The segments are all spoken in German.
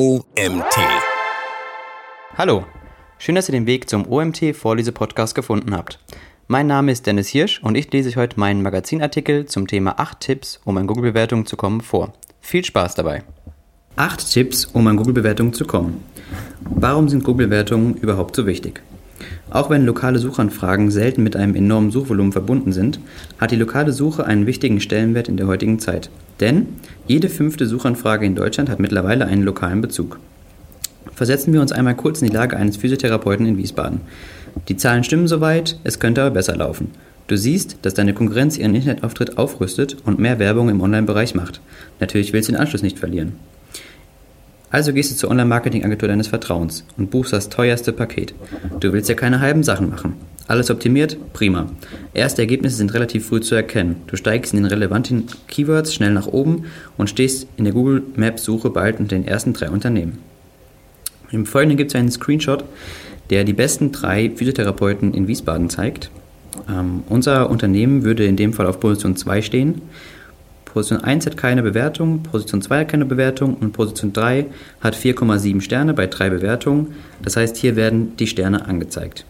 OMT. Hallo, schön, dass ihr den Weg zum OMT Vorlese-Podcast gefunden habt. Mein Name ist Dennis Hirsch und ich lese euch heute meinen Magazinartikel zum Thema 8 Tipps, um an Google-Bewertungen zu kommen vor. Viel Spaß dabei. 8 Tipps, um an Google-Bewertungen zu kommen. Warum sind Google-Bewertungen überhaupt so wichtig? Auch wenn lokale Suchanfragen selten mit einem enormen Suchvolumen verbunden sind, hat die lokale Suche einen wichtigen Stellenwert in der heutigen Zeit. Denn jede fünfte Suchanfrage in Deutschland hat mittlerweile einen lokalen Bezug. Versetzen wir uns einmal kurz in die Lage eines Physiotherapeuten in Wiesbaden. Die Zahlen stimmen soweit, es könnte aber besser laufen. Du siehst, dass deine Konkurrenz ihren Internetauftritt aufrüstet und mehr Werbung im Online-Bereich macht. Natürlich willst du den Anschluss nicht verlieren. Also gehst du zur Online-Marketing-Agentur deines Vertrauens und buchst das teuerste Paket. Du willst ja keine halben Sachen machen. Alles optimiert? Prima. Erste Ergebnisse sind relativ früh zu erkennen. Du steigst in den relevanten Keywords schnell nach oben und stehst in der Google Maps Suche bald unter den ersten drei Unternehmen. Im Folgenden gibt es einen Screenshot, der die besten drei Physiotherapeuten in Wiesbaden zeigt. Ähm, unser Unternehmen würde in dem Fall auf Position 2 stehen. Position 1 hat keine Bewertung, Position 2 hat keine Bewertung und Position 3 hat 4,7 Sterne bei drei Bewertungen. Das heißt, hier werden die Sterne angezeigt.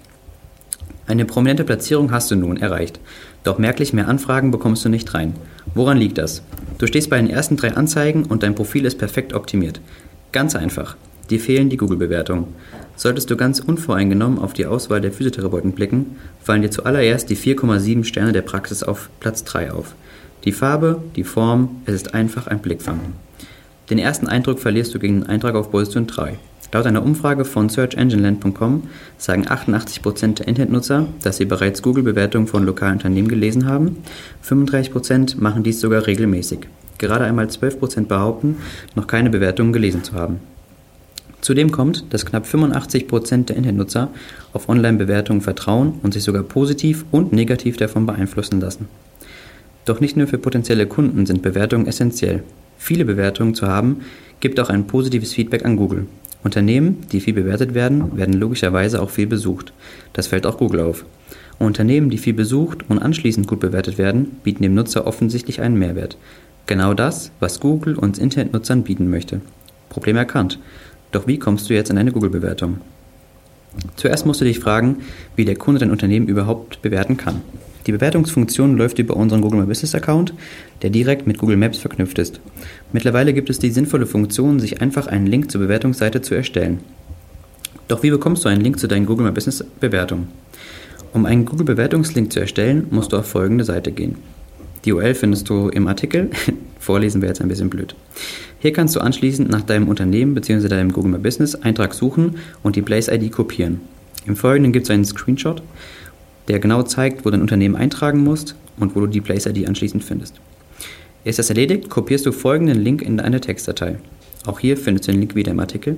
Eine prominente Platzierung hast du nun erreicht, doch merklich mehr Anfragen bekommst du nicht rein. Woran liegt das? Du stehst bei den ersten drei Anzeigen und dein Profil ist perfekt optimiert. Ganz einfach. Dir fehlen die Google-Bewertungen. Solltest du ganz unvoreingenommen auf die Auswahl der Physiotherapeuten blicken, fallen dir zuallererst die 4,7 Sterne der Praxis auf Platz 3 auf. Die Farbe, die Form, es ist einfach ein Blickfang. Den ersten Eindruck verlierst du gegen den Eintrag auf Position 3. Laut einer Umfrage von SearchEngineLand.com sagen 88% der Internetnutzer, dass sie bereits Google-Bewertungen von lokalen Unternehmen gelesen haben. 35% machen dies sogar regelmäßig. Gerade einmal 12% behaupten, noch keine Bewertungen gelesen zu haben. Zudem kommt, dass knapp 85% der Internetnutzer auf Online-Bewertungen vertrauen und sich sogar positiv und negativ davon beeinflussen lassen. Doch nicht nur für potenzielle Kunden sind Bewertungen essentiell. Viele Bewertungen zu haben, gibt auch ein positives Feedback an Google. Unternehmen, die viel bewertet werden, werden logischerweise auch viel besucht. Das fällt auch Google auf. Und Unternehmen, die viel besucht und anschließend gut bewertet werden, bieten dem Nutzer offensichtlich einen Mehrwert. Genau das, was Google uns Internetnutzern bieten möchte. Problem erkannt. Doch wie kommst du jetzt in eine Google-Bewertung? Zuerst musst du dich fragen, wie der Kunde dein Unternehmen überhaupt bewerten kann. Die Bewertungsfunktion läuft über unseren Google My Business Account, der direkt mit Google Maps verknüpft ist. Mittlerweile gibt es die sinnvolle Funktion, sich einfach einen Link zur Bewertungsseite zu erstellen. Doch wie bekommst du einen Link zu deinen Google My Business Bewertungen? Um einen Google Bewertungslink zu erstellen, musst du auf folgende Seite gehen. Die URL findest du im Artikel. Vorlesen wäre jetzt ein bisschen blöd. Hier kannst du anschließend nach deinem Unternehmen bzw. deinem Google My Business Eintrag suchen und die Place ID kopieren. Im Folgenden gibt es einen Screenshot der genau zeigt, wo dein Unternehmen eintragen musst und wo du die Place-ID anschließend findest. Ist das erledigt, kopierst du folgenden Link in deine Textdatei. Auch hier findest du den Link wieder im Artikel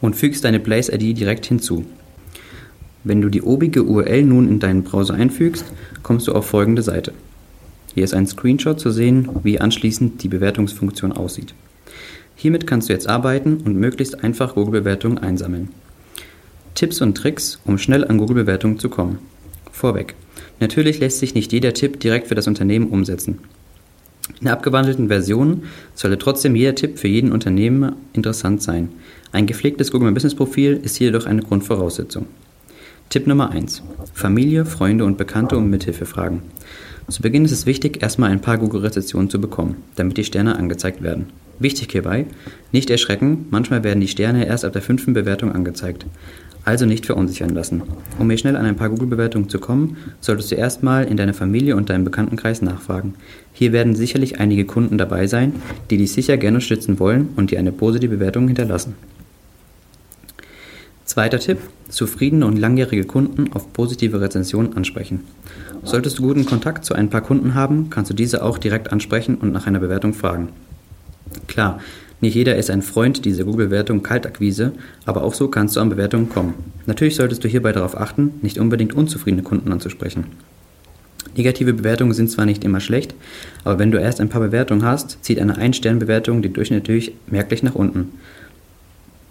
und fügst deine Place-ID direkt hinzu. Wenn du die obige URL nun in deinen Browser einfügst, kommst du auf folgende Seite. Hier ist ein Screenshot zu sehen, wie anschließend die Bewertungsfunktion aussieht. Hiermit kannst du jetzt arbeiten und möglichst einfach Google-Bewertungen einsammeln. Tipps und Tricks, um schnell an Google-Bewertungen zu kommen. Vorweg. Natürlich lässt sich nicht jeder Tipp direkt für das Unternehmen umsetzen. In der abgewandelten Version sollte trotzdem jeder Tipp für jeden Unternehmen interessant sein. Ein gepflegtes Google My Business Profil ist hier jedoch eine Grundvoraussetzung. Tipp Nummer 1. Familie, Freunde und Bekannte um Mithilfe fragen. Zu Beginn ist es wichtig, erstmal ein paar Google-Rezessionen zu bekommen, damit die Sterne angezeigt werden. Wichtig hierbei, nicht erschrecken, manchmal werden die Sterne erst ab der fünften Bewertung angezeigt. Also nicht verunsichern lassen. Um hier schnell an ein paar Google-Bewertungen zu kommen, solltest du erstmal in deiner Familie und deinem Bekanntenkreis nachfragen. Hier werden sicherlich einige Kunden dabei sein, die dich sicher gerne stützen wollen und dir eine positive Bewertung hinterlassen. Zweiter Tipp: Zufriedene und langjährige Kunden auf positive Rezensionen ansprechen. Solltest du guten Kontakt zu ein paar Kunden haben, kannst du diese auch direkt ansprechen und nach einer Bewertung fragen. Klar, nicht jeder ist ein Freund dieser Google-Bewertung Kaltakquise, aber auch so kannst du an Bewertungen kommen. Natürlich solltest du hierbei darauf achten, nicht unbedingt unzufriedene Kunden anzusprechen. Negative Bewertungen sind zwar nicht immer schlecht, aber wenn du erst ein paar Bewertungen hast, zieht eine Ein-Stern-Bewertung den Durchschnitt natürlich merklich nach unten.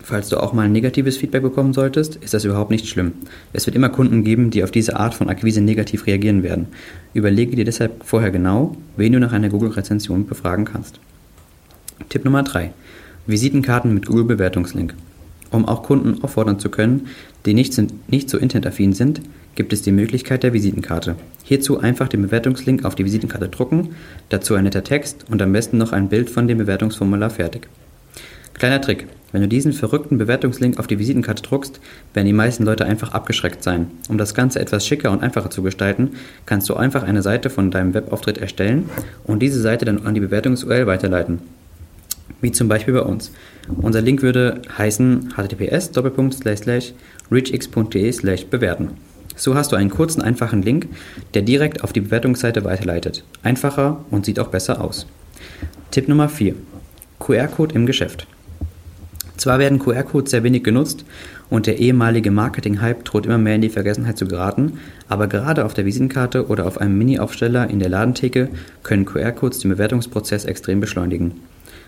Falls du auch mal ein negatives Feedback bekommen solltest, ist das überhaupt nicht schlimm. Es wird immer Kunden geben, die auf diese Art von Akquise negativ reagieren werden. Überlege dir deshalb vorher genau, wen du nach einer Google-Rezension befragen kannst. Tipp Nummer 3. Visitenkarten mit Google-Bewertungslink. Um auch Kunden auffordern zu können, die nicht, nicht so internetaffin sind, gibt es die Möglichkeit der Visitenkarte. Hierzu einfach den Bewertungslink auf die Visitenkarte drucken, dazu ein netter Text und am besten noch ein Bild von dem Bewertungsformular fertig. Kleiner Trick. Wenn du diesen verrückten Bewertungslink auf die Visitenkarte druckst, werden die meisten Leute einfach abgeschreckt sein. Um das Ganze etwas schicker und einfacher zu gestalten, kannst du einfach eine Seite von deinem Webauftritt erstellen und diese Seite dann an die Bewertungs-URL weiterleiten. Wie zum Beispiel bei uns. Unser Link würde heißen https reachx.de bewerten. So hast du einen kurzen, einfachen Link, der direkt auf die Bewertungsseite weiterleitet. Einfacher und sieht auch besser aus. Tipp Nummer 4. QR-Code im Geschäft. Zwar werden QR-Codes sehr wenig genutzt und der ehemalige Marketing-Hype droht immer mehr in die Vergessenheit zu geraten, aber gerade auf der Visitenkarte oder auf einem Mini-Aufsteller in der Ladentheke können QR-Codes den Bewertungsprozess extrem beschleunigen.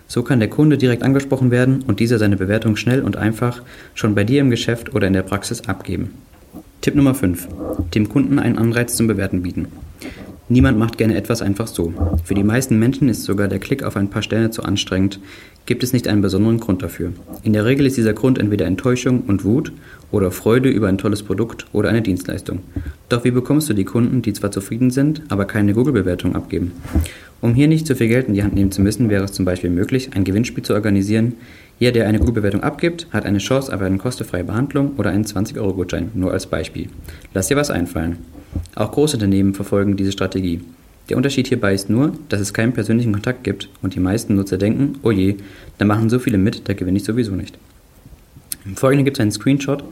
So kann der Kunde direkt angesprochen werden und dieser seine Bewertung schnell und einfach schon bei dir im Geschäft oder in der Praxis abgeben. Tipp Nummer 5. Dem Kunden einen Anreiz zum Bewerten bieten. Niemand macht gerne etwas einfach so. Für die meisten Menschen ist sogar der Klick auf ein paar Sterne zu anstrengend, gibt es nicht einen besonderen Grund dafür. In der Regel ist dieser Grund entweder Enttäuschung und Wut oder Freude über ein tolles Produkt oder eine Dienstleistung. Doch wie bekommst du die Kunden, die zwar zufrieden sind, aber keine Google-Bewertung abgeben? Um hier nicht zu viel Geld in die Hand nehmen zu müssen, wäre es zum Beispiel möglich, ein Gewinnspiel zu organisieren. Jeder, der eine Google-Bewertung abgibt, hat eine Chance auf eine kostenfreie Behandlung oder einen 20-Euro-Gutschein, nur als Beispiel. Lass dir was einfallen. Auch Großunternehmen verfolgen diese Strategie. Der Unterschied hierbei ist nur, dass es keinen persönlichen Kontakt gibt und die meisten Nutzer denken, oh je, da machen so viele mit, da gewinne ich sowieso nicht. Im Folgenden gibt es einen Screenshot.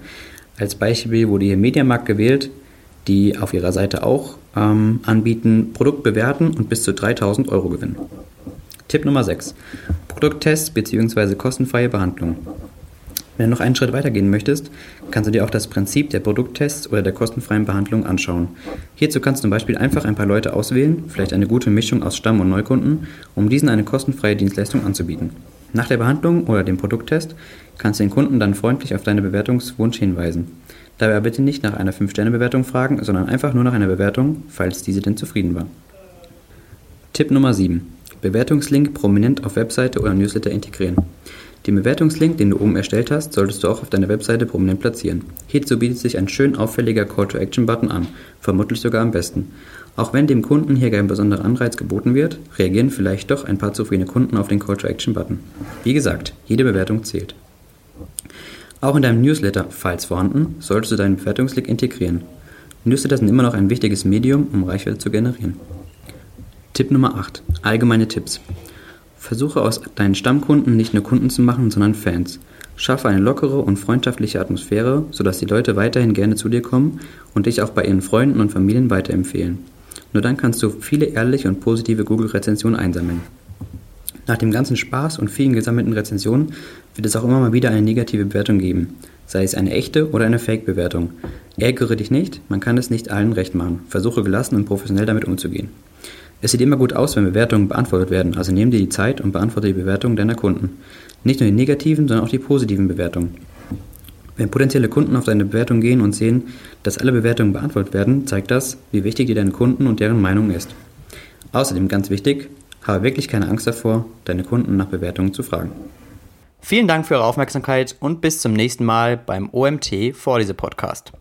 Als Beispiel wurde hier Mediamarkt gewählt, die auf ihrer Seite auch ähm, anbieten, Produkt bewerten und bis zu 3000 Euro gewinnen. Tipp Nummer 6. Produkttests bzw. kostenfreie Behandlung. Wenn du noch einen Schritt weitergehen möchtest, kannst du dir auch das Prinzip der Produkttests oder der kostenfreien Behandlung anschauen. Hierzu kannst du zum Beispiel einfach ein paar Leute auswählen, vielleicht eine gute Mischung aus Stamm- und Neukunden, um diesen eine kostenfreie Dienstleistung anzubieten. Nach der Behandlung oder dem Produkttest kannst du den Kunden dann freundlich auf deine Bewertungswunsch hinweisen. Dabei bitte nicht nach einer 5-Sterne-Bewertung fragen, sondern einfach nur nach einer Bewertung, falls diese denn zufrieden war. Tipp Nummer 7. Bewertungslink prominent auf Webseite oder Newsletter integrieren. Den Bewertungslink, den du oben erstellt hast, solltest du auch auf deiner Webseite prominent platzieren. Hierzu bietet sich ein schön auffälliger Call-to-Action-Button an, vermutlich sogar am besten. Auch wenn dem Kunden hier kein besonderer Anreiz geboten wird, reagieren vielleicht doch ein paar zufriedene Kunden auf den Call-to-Action-Button. Wie gesagt, jede Bewertung zählt. Auch in deinem Newsletter, falls vorhanden, solltest du deinen Bewertungslink integrieren. Newsletter sind immer noch ein wichtiges Medium, um Reichweite zu generieren. Tipp Nummer 8. Allgemeine Tipps. Versuche aus deinen Stammkunden nicht nur Kunden zu machen, sondern Fans. Schaffe eine lockere und freundschaftliche Atmosphäre, sodass die Leute weiterhin gerne zu dir kommen und dich auch bei ihren Freunden und Familien weiterempfehlen. Nur dann kannst du viele ehrliche und positive Google-Rezensionen einsammeln. Nach dem ganzen Spaß und vielen gesammelten Rezensionen wird es auch immer mal wieder eine negative Bewertung geben, sei es eine echte oder eine Fake-Bewertung. Ärgere dich nicht, man kann es nicht allen recht machen. Versuche gelassen und professionell damit umzugehen. Es sieht immer gut aus, wenn Bewertungen beantwortet werden, also nimm dir die Zeit und beantworte die Bewertungen deiner Kunden. Nicht nur die negativen, sondern auch die positiven Bewertungen. Wenn potenzielle Kunden auf deine Bewertung gehen und sehen, dass alle Bewertungen beantwortet werden, zeigt das, wie wichtig dir deine Kunden und deren Meinung ist. Außerdem ganz wichtig, habe wirklich keine Angst davor, deine Kunden nach Bewertungen zu fragen. Vielen Dank für eure Aufmerksamkeit und bis zum nächsten Mal beim OMT Vorlese Podcast.